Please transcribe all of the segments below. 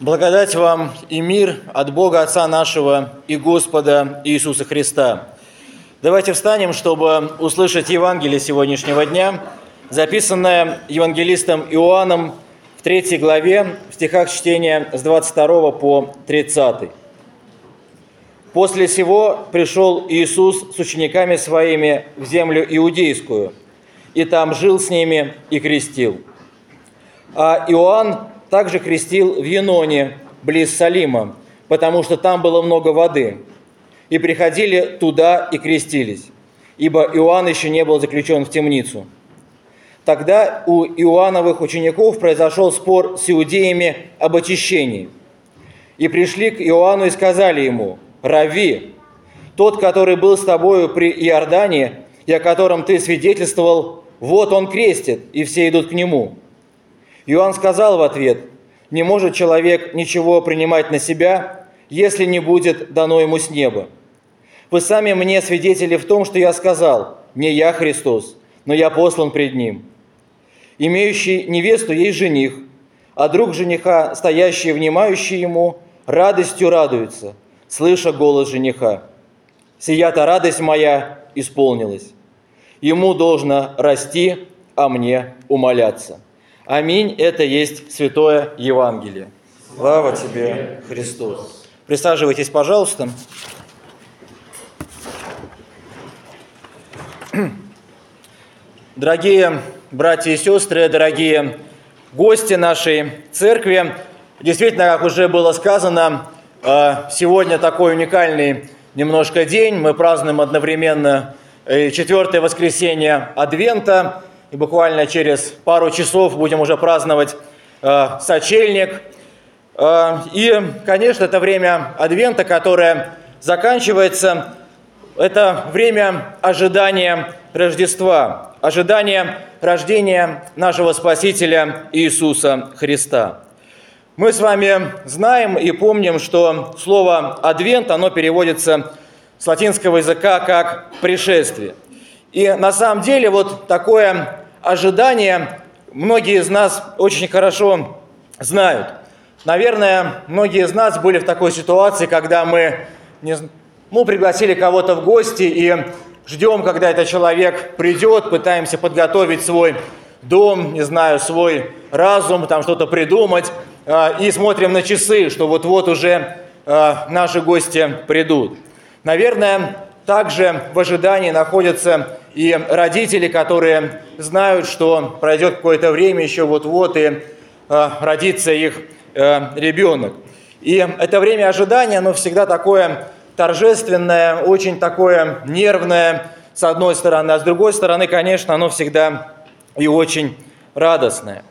Благодать вам и мир от Бога Отца нашего и Господа Иисуса Христа. Давайте встанем, чтобы услышать Евангелие сегодняшнего дня, записанное евангелистом Иоанном в третьей главе, в стихах чтения с 22 по 30. После сего пришел Иисус с учениками своими в землю иудейскую, и там жил с ними и крестил. А Иоанн также крестил в Еноне, близ Салима, потому что там было много воды. И приходили туда и крестились, ибо Иоанн еще не был заключен в темницу. Тогда у Иоанновых учеников произошел спор с иудеями об очищении. И пришли к Иоанну и сказали ему, «Рави, тот, который был с тобою при Иордане, и о котором ты свидетельствовал, вот он крестит, и все идут к нему». Иоанн сказал в ответ, «Не может человек ничего принимать на себя, если не будет дано ему с неба. Вы сами мне свидетели в том, что я сказал, не я Христос, но я послан пред Ним. Имеющий невесту есть жених, а друг жениха, стоящий и внимающий ему, радостью радуется, слыша голос жениха. Сия-то радость моя исполнилась. Ему должно расти, а мне умоляться. Аминь. Это есть Святое Евангелие. Слава тебе, Христос. Присаживайтесь, пожалуйста. Дорогие братья и сестры, дорогие гости нашей церкви, действительно, как уже было сказано, э, сегодня такой уникальный немножко день. Мы празднуем одновременно э, четвертое воскресенье Адвента – и буквально через пару часов будем уже праздновать э, сочельник. Э, и, конечно, это время Адвента, которое заканчивается. Это время ожидания Рождества, ожидания рождения нашего Спасителя Иисуса Христа. Мы с вами знаем и помним, что слово «адвент» оно переводится с латинского языка как «пришествие». И на самом деле вот такое ожидания многие из нас очень хорошо знают. Наверное, многие из нас были в такой ситуации, когда мы не, ну, пригласили кого-то в гости и ждем, когда этот человек придет, пытаемся подготовить свой дом, не знаю, свой разум, там что-то придумать, а, и смотрим на часы, что вот-вот уже а, наши гости придут. Наверное, также в ожидании находятся и родители, которые знают, что пройдет какое-то время еще вот-вот и э, родится их э, ребенок. И это время ожидания, оно всегда такое торжественное, очень такое нервное, с одной стороны, а с другой стороны, конечно, оно всегда и очень радостное.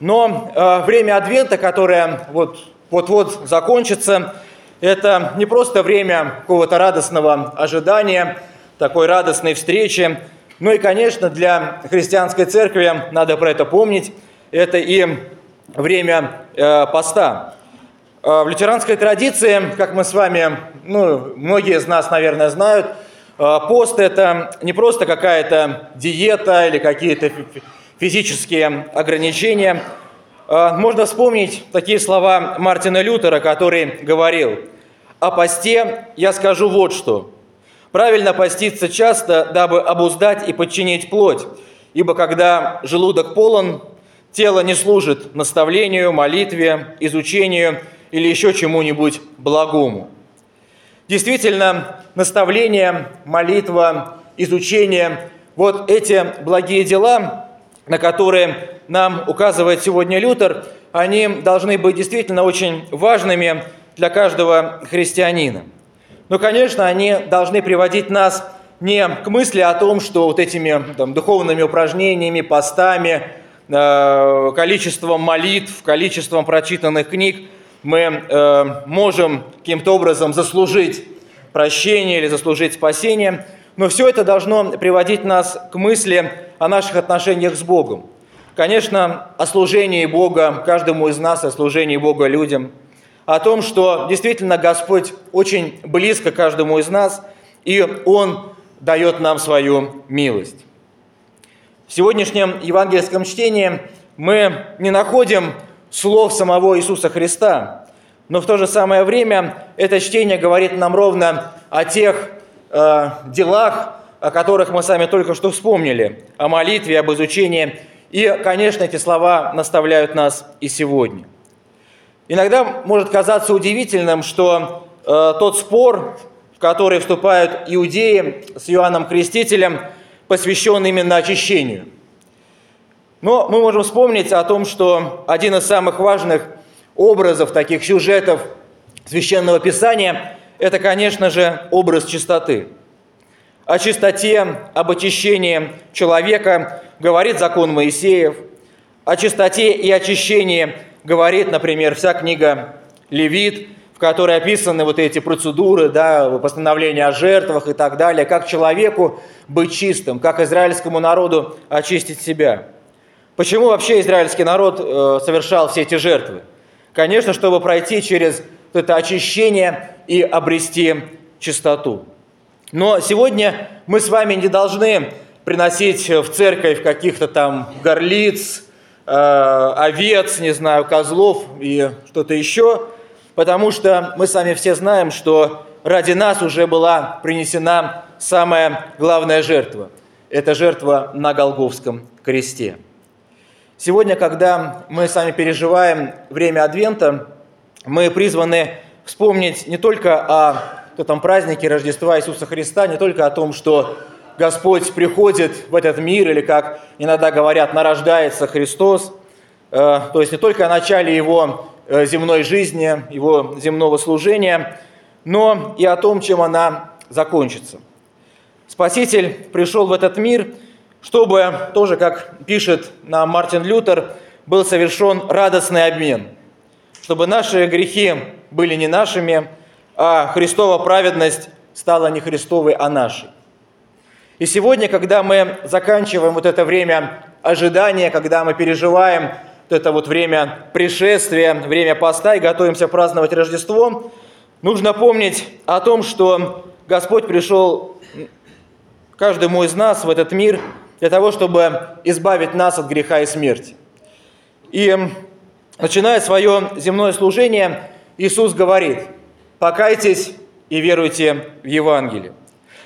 Но э, время Адвента, которое вот, вот-вот закончится, это не просто время какого-то радостного ожидания – такой радостной встречи. Ну и, конечно, для христианской церкви, надо про это помнить, это и время э, поста. Э, в лютеранской традиции, как мы с вами, ну, многие из нас, наверное, знают, э, пост – это не просто какая-то диета или какие-то физические ограничения. Э, можно вспомнить такие слова Мартина Лютера, который говорил, «О посте я скажу вот что – Правильно поститься часто, дабы обуздать и подчинить плоть, ибо когда желудок полон, тело не служит наставлению, молитве, изучению или еще чему-нибудь благому. Действительно, наставление, молитва, изучение – вот эти благие дела, на которые нам указывает сегодня Лютер, они должны быть действительно очень важными для каждого христианина – но, конечно, они должны приводить нас не к мысли о том, что вот этими там, духовными упражнениями, постами, э, количеством молитв, количеством прочитанных книг мы э, можем каким-то образом заслужить прощение или заслужить спасение, но все это должно приводить нас к мысли о наших отношениях с Богом. Конечно, о служении Бога каждому из нас, о служении Бога людям – о том, что действительно Господь очень близко каждому из нас, и Он дает нам свою милость. В сегодняшнем евангельском чтении мы не находим слов самого Иисуса Христа. Но в то же самое время это чтение говорит нам ровно о тех э, делах, о которых мы сами только что вспомнили, о молитве, об изучении. И, конечно, эти слова наставляют нас и сегодня. Иногда может казаться удивительным, что э, тот спор, в который вступают иудеи с Иоанном Крестителем, посвящен именно очищению. Но мы можем вспомнить о том, что один из самых важных образов, таких сюжетов Священного Писания, это, конечно же, образ чистоты. О чистоте, об очищении человека говорит закон Моисеев. О чистоте и очищении говорит, например, вся книга Левит, в которой описаны вот эти процедуры, да, постановления о жертвах и так далее, как человеку быть чистым, как израильскому народу очистить себя. Почему вообще израильский народ э, совершал все эти жертвы? Конечно, чтобы пройти через это очищение и обрести чистоту. Но сегодня мы с вами не должны приносить в церковь каких-то там горлиц, овец, не знаю, козлов и что-то еще, потому что мы сами все знаем, что ради нас уже была принесена самая главная жертва. Это жертва на Голговском кресте. Сегодня, когда мы сами переживаем время Адвента, мы призваны вспомнить не только о этом празднике Рождества Иисуса Христа, не только о том, что Господь приходит в этот мир, или, как иногда говорят, нарождается Христос, э, то есть не только о начале Его э, земной жизни, Его земного служения, но и о том, чем она закончится. Спаситель пришел в этот мир – чтобы тоже, как пишет нам Мартин Лютер, был совершен радостный обмен, чтобы наши грехи были не нашими, а Христова праведность стала не Христовой, а нашей. И сегодня, когда мы заканчиваем вот это время ожидания, когда мы переживаем вот это вот время пришествия, время поста и готовимся праздновать Рождество, нужно помнить о том, что Господь пришел каждому из нас в этот мир для того, чтобы избавить нас от греха и смерти. И начиная свое земное служение, Иисус говорит, покайтесь и веруйте в Евангелие.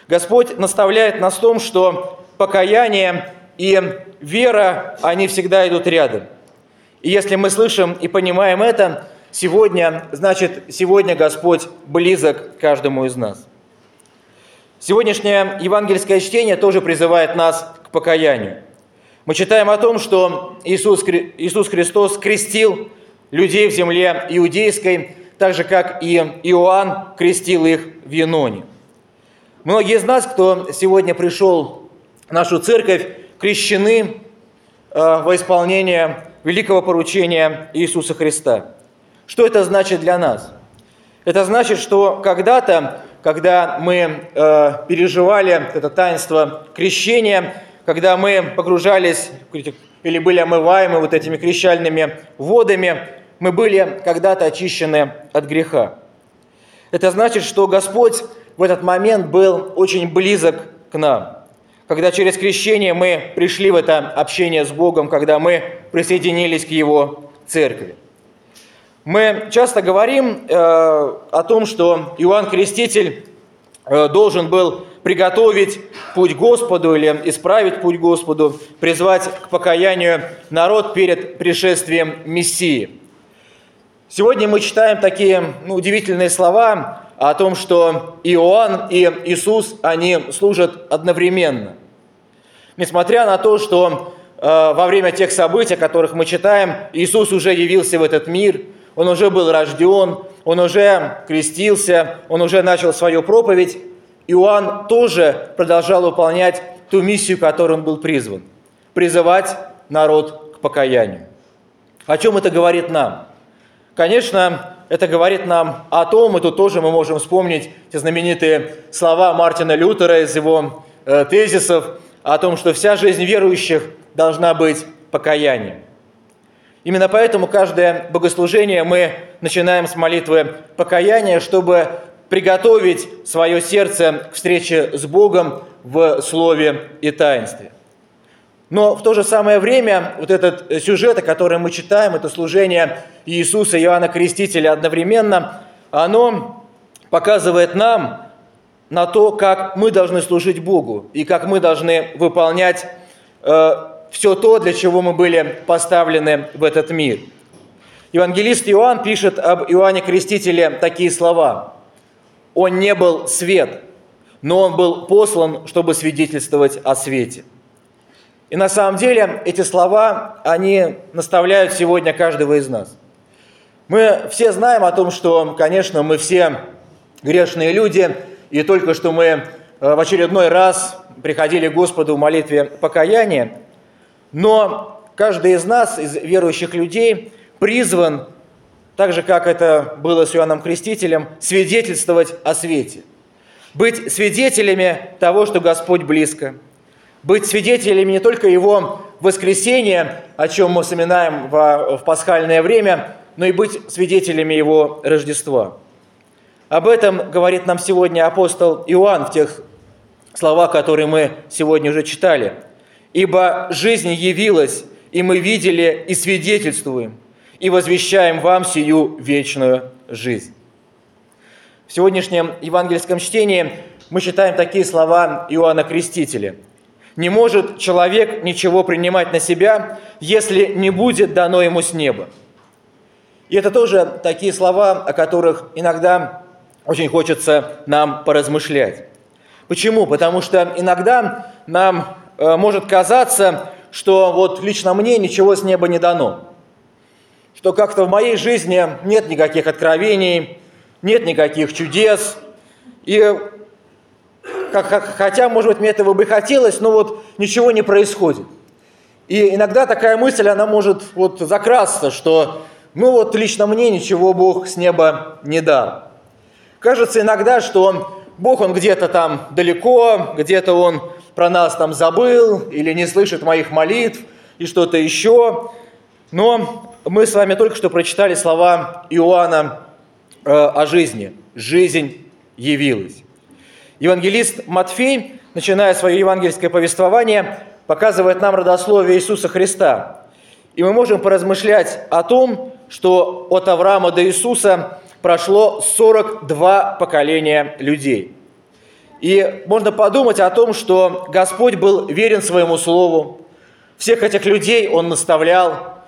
Господь наставляет нас в том, что покаяние и вера, они всегда идут рядом. И если мы слышим и понимаем это, сегодня, значит, сегодня Господь близок каждому из нас. Сегодняшнее евангельское чтение тоже призывает нас к покаянию. Мы читаем о том, что Иисус, Иисус Христос крестил людей в земле иудейской, так же, как и Иоанн крестил их в Яноне. Многие из нас, кто сегодня пришел в нашу церковь, крещены э, во исполнение великого поручения Иисуса Христа. Что это значит для нас? Это значит, что когда-то когда мы э, переживали это таинство крещения, когда мы погружались или были омываемы вот этими крещальными водами, мы были когда-то очищены от греха. Это значит, что Господь в этот момент был очень близок к нам. Когда через крещение мы пришли в это общение с Богом, когда мы присоединились к Его церкви. Мы часто говорим э, о том, что Иоанн Креститель э, должен был приготовить путь Господу или исправить путь Господу, призвать к покаянию народ перед пришествием Мессии. Сегодня мы читаем такие ну, удивительные слова о том, что Иоанн и Иисус, они служат одновременно. Несмотря на то, что э, во время тех событий, о которых мы читаем, Иисус уже явился в этот мир – он уже был рожден, он уже крестился, он уже начал свою проповедь. Иоанн тоже продолжал выполнять ту миссию, которой он был призван – призывать народ к покаянию. О чем это говорит нам? Конечно, это говорит нам о том, и тут тоже мы можем вспомнить те знаменитые слова Мартина Лютера из его э, тезисов о том, что вся жизнь верующих должна быть покаянием. Именно поэтому каждое богослужение мы начинаем с молитвы покаяния, чтобы приготовить свое сердце к встрече с Богом в слове и таинстве. Но в то же самое время вот этот сюжет, о котором мы читаем, это служение Иисуса и Иоанна Крестителя одновременно, оно показывает нам на то, как мы должны служить Богу и как мы должны выполнять э, все то, для чего мы были поставлены в этот мир. Евангелист Иоанн пишет об Иоанне Крестителе такие слова. «Он не был свет, но он был послан, чтобы свидетельствовать о свете». И на самом деле эти слова, они наставляют сегодня каждого из нас. Мы все знаем о том, что, конечно, мы все грешные люди, и только что мы э, в очередной раз приходили к Господу в молитве покаяния, но каждый из нас, из верующих людей, призван, так же, как это было с Иоанном Крестителем, свидетельствовать о свете. Быть свидетелями того, что Господь близко – быть свидетелями не только Его воскресения, о чем мы вспоминаем в, в пасхальное время, но и быть свидетелями Его Рождества. Об этом говорит нам сегодня апостол Иоанн в тех словах, которые мы сегодня уже читали. «Ибо жизнь явилась, и мы видели и свидетельствуем, и возвещаем вам сию вечную жизнь». В сегодняшнем евангельском чтении мы читаем такие слова Иоанна Крестителя – не может человек ничего принимать на себя, если не будет дано ему с неба. И это тоже такие слова, о которых иногда очень хочется нам поразмышлять. Почему? Потому что иногда нам э, может казаться, что вот лично мне ничего с неба не дано. Что как-то в моей жизни нет никаких откровений, нет никаких чудес. И хотя, может быть, мне этого бы хотелось, но вот ничего не происходит. И иногда такая мысль, она может вот закрасться, что ну вот лично мне ничего Бог с неба не дал. Кажется иногда, что Бог, Он где-то там далеко, где-то Он про нас там забыл или не слышит моих молитв и что-то еще. Но мы с вами только что прочитали слова Иоанна э, о жизни. Жизнь явилась. Евангелист Матфей, начиная свое евангельское повествование, показывает нам родословие Иисуса Христа. И мы можем поразмышлять о том, что от Авраама до Иисуса прошло 42 поколения людей. И можно подумать о том, что Господь был верен своему слову. Всех этих людей Он наставлял,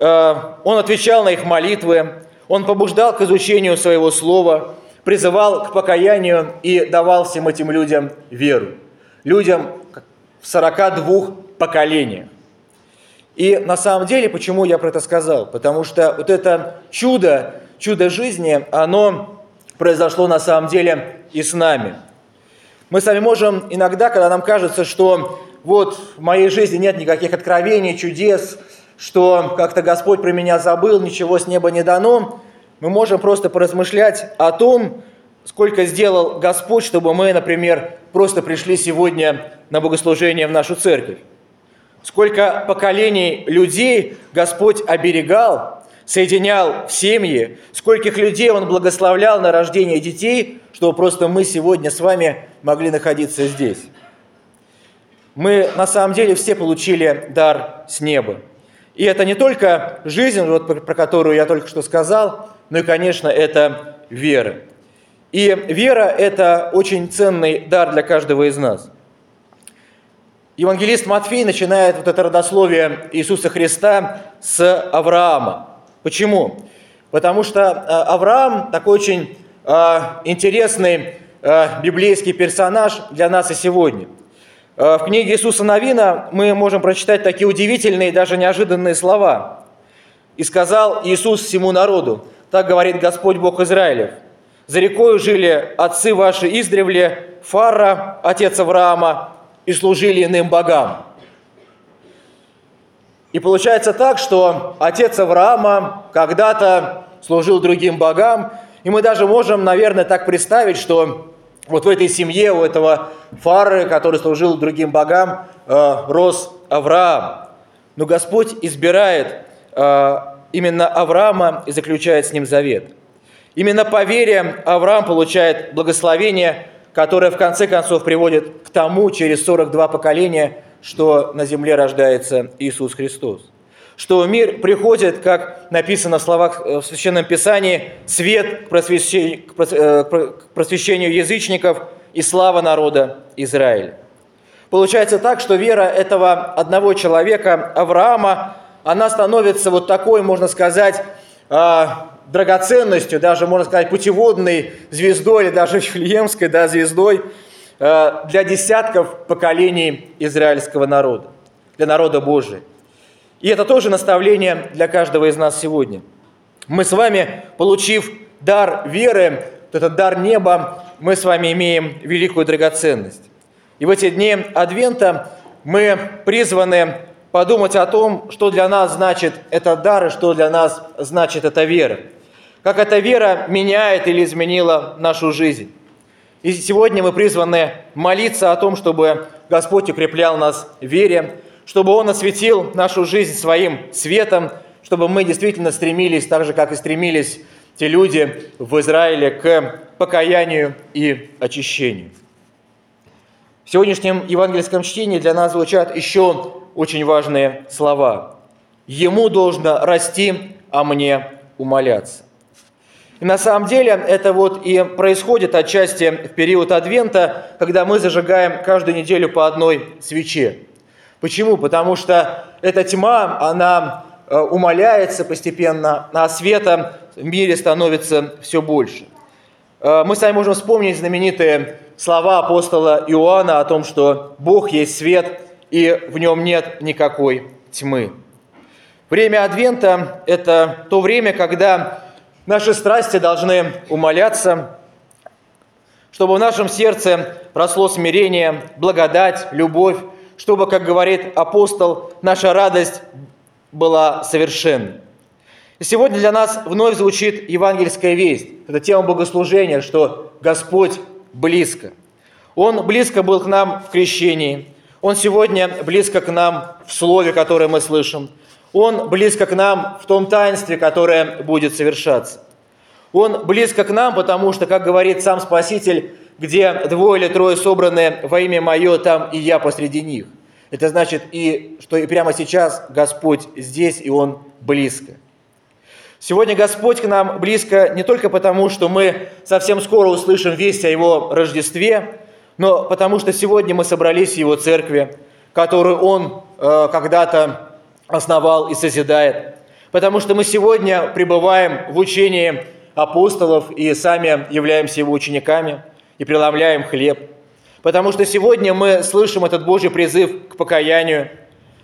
э, Он отвечал на их молитвы, Он побуждал к изучению своего слова – призывал к покаянию и давал всем этим людям веру. Людям в 42 поколениях. И на самом деле, почему я про это сказал? Потому что вот это чудо, чудо жизни, оно произошло на самом деле и с нами. Мы с вами можем иногда, когда нам кажется, что вот в моей жизни нет никаких откровений, чудес, что как-то Господь про меня забыл, ничего с неба не дано, мы можем просто поразмышлять о том, сколько сделал Господь, чтобы мы, например, просто пришли сегодня на богослужение в нашу церковь. Сколько поколений людей Господь оберегал, соединял в семьи, скольких людей Он благословлял на рождение детей, чтобы просто мы сегодня с вами могли находиться здесь. Мы на самом деле все получили дар с неба. И это не только жизнь, вот про которую я только что сказал, ну и, конечно, это вера. И вера – это очень ценный дар для каждого из нас. Евангелист Матфей начинает вот это родословие Иисуса Христа с Авраама. Почему? Потому что э, Авраам такой очень э, интересный э, библейский персонаж для нас и сегодня. В книге Иисуса Новина мы можем прочитать такие удивительные, даже неожиданные слова. «И сказал Иисус всему народу, так говорит Господь Бог Израилев. За рекою жили отцы ваши издревле, Фара, отец Авраама, и служили иным богам. И получается так, что отец Авраама когда-то служил другим богам, и мы даже можем, наверное, так представить, что вот в этой семье у этого Фары, который служил другим богам, э, рос Авраам. Но Господь избирает э, именно Авраама и заключает с ним завет. Именно по вере Авраам получает благословение, которое в конце концов приводит к тому, через 42 поколения, что на земле рождается Иисус Христос. Что мир приходит, как написано в словах э, в Священном Писании, свет э, к просвещению язычников и слава народа Израиля. Получается так, что вера этого одного человека, Авраама, она становится вот такой, можно сказать, а, драгоценностью, даже, можно сказать, путеводной звездой или даже Вифлеемской да, звездой э, для десятков поколений израильского народа, для народа Божия. И это тоже наставление для каждого из нас сегодня. Мы с вами, получив дар веры, этот дар неба, мы с вами имеем великую драгоценность. И в эти дни Адвента мы призваны подумать о том, что для нас значит этот дар и что для нас значит эта вера – как эта вера меняет или изменила нашу жизнь. И сегодня мы призваны молиться о том, чтобы Господь укреплял нас в вере, чтобы Он осветил нашу жизнь своим светом, чтобы мы действительно стремились, так же, как и стремились те люди в Израиле, к покаянию и очищению. В сегодняшнем евангельском чтении для нас звучат еще очень важные слова. «Ему должно расти, а мне умоляться». И на самом деле это вот и происходит отчасти в период Адвента, когда мы зажигаем каждую неделю по одной свече. Почему? Потому что эта тьма, она э, умаляется постепенно, а света в мире становится все больше. Э, мы с вами можем вспомнить знаменитые слова апостола Иоанна о том, что Бог есть свет, и в нем нет никакой тьмы. Время Адвента – это то время, когда Наши страсти должны умоляться, чтобы в нашем сердце росло смирение, благодать, любовь, чтобы, как говорит апостол, наша радость была совершенна. И сегодня для нас вновь звучит евангельская весть. Это тема богослужения, что Господь близко. Он близко был к нам в крещении. Он сегодня близко к нам в слове, которое мы слышим. Он близко к нам в том таинстве, которое будет совершаться. Он близко к нам, потому что, как говорит сам Спаситель, где двое или трое собраны во имя Мое, там и я посреди них. Это значит, и, что и прямо сейчас Господь здесь, и Он близко. Сегодня Господь к нам близко не только потому, что мы совсем скоро услышим весть о Его Рождестве, но потому что сегодня мы собрались в Его церкви, которую Он э, когда-то основал и созидает. Потому что мы сегодня пребываем в учении апостолов и сами являемся его учениками и преломляем хлеб. Потому что сегодня мы слышим этот Божий призыв к покаянию,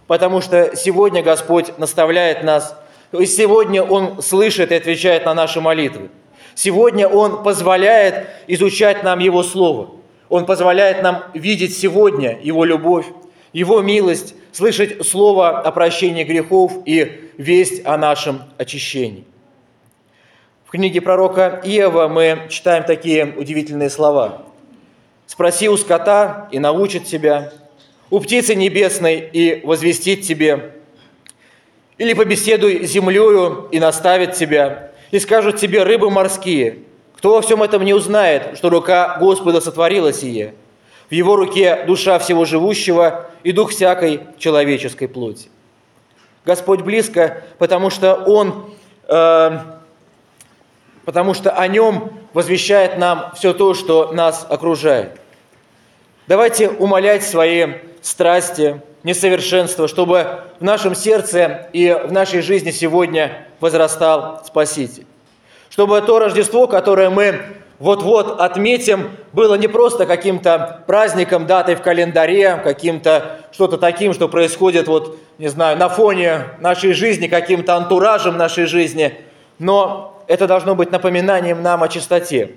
потому что сегодня Господь наставляет нас, и сегодня Он слышит и отвечает на наши молитвы. Сегодня Он позволяет изучать нам Его Слово. Он позволяет нам видеть сегодня Его любовь, Его милость, слышать Слово о прощении грехов и весть о нашем очищении. В книге пророка Иова мы читаем такие удивительные слова. «Спроси у скота, и научит тебя, у птицы небесной, и возвестит тебе, или побеседуй землею, и наставит тебя, и скажут тебе рыбы морские. Кто во всем этом не узнает, что рука Господа сотворила сие? В его руке душа всего живущего и дух всякой человеческой плоти». Господь близко, потому что Он э, потому что о нем возвещает нам все то, что нас окружает. Давайте умолять свои страсти, несовершенства, чтобы в нашем сердце и в нашей жизни сегодня возрастал Спаситель. Чтобы то Рождество, которое мы вот-вот отметим, было не просто каким-то праздником, датой в календаре, каким-то что-то таким, что происходит, вот, не знаю, на фоне нашей жизни, каким-то антуражем нашей жизни, но это должно быть напоминанием нам о чистоте,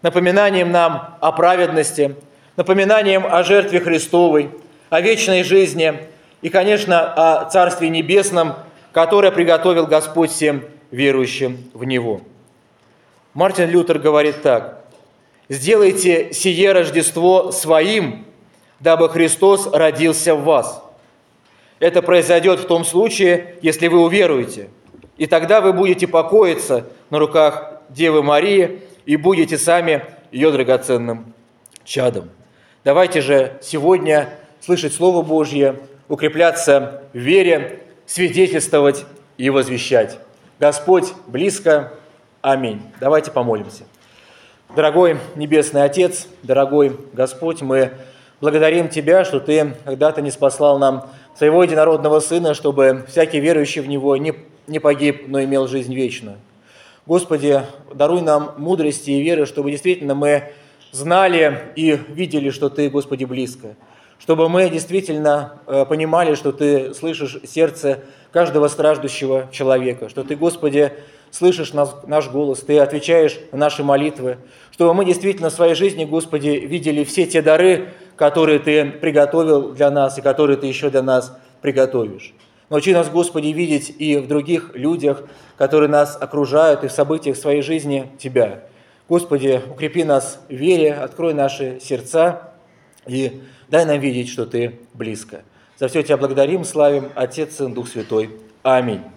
напоминанием нам о праведности, напоминанием о жертве Христовой, о вечной жизни и, конечно, о Царстве Небесном, которое приготовил Господь всем верующим в Него. Мартин Лютер говорит так. «Сделайте сие Рождество своим, дабы Христос родился в вас. Это произойдет в том случае, если вы уверуете – и тогда вы будете покоиться на руках Девы Марии и будете сами ее драгоценным чадом. Давайте же сегодня слышать Слово Божье, укрепляться в вере, свидетельствовать и возвещать. Господь близко. Аминь. Давайте помолимся. Дорогой Небесный Отец, дорогой Господь, мы благодарим Тебя, что Ты когда-то не спаслал нам Своего Единородного Сына, чтобы всякий верующий в Него не, не погиб, но имел жизнь вечную. Господи, даруй нам мудрости и веры, чтобы действительно мы знали и видели, что Ты, Господи, близко. Чтобы мы действительно э, понимали, что Ты слышишь сердце каждого страждущего человека, что Ты, Господи, слышишь наш голос, Ты отвечаешь на наши молитвы, чтобы мы действительно в своей жизни, Господи, видели все те дары, которые Ты приготовил для нас и которые Ты еще для нас приготовишь. Научи нас, Господи, видеть и в других людях, которые нас окружают, и в событиях своей жизни Тебя. Господи, укрепи нас в вере, открой наши сердца и дай нам видеть, что Ты близко. За все Тебя благодарим, славим, Отец, Сын, Дух Святой. Аминь.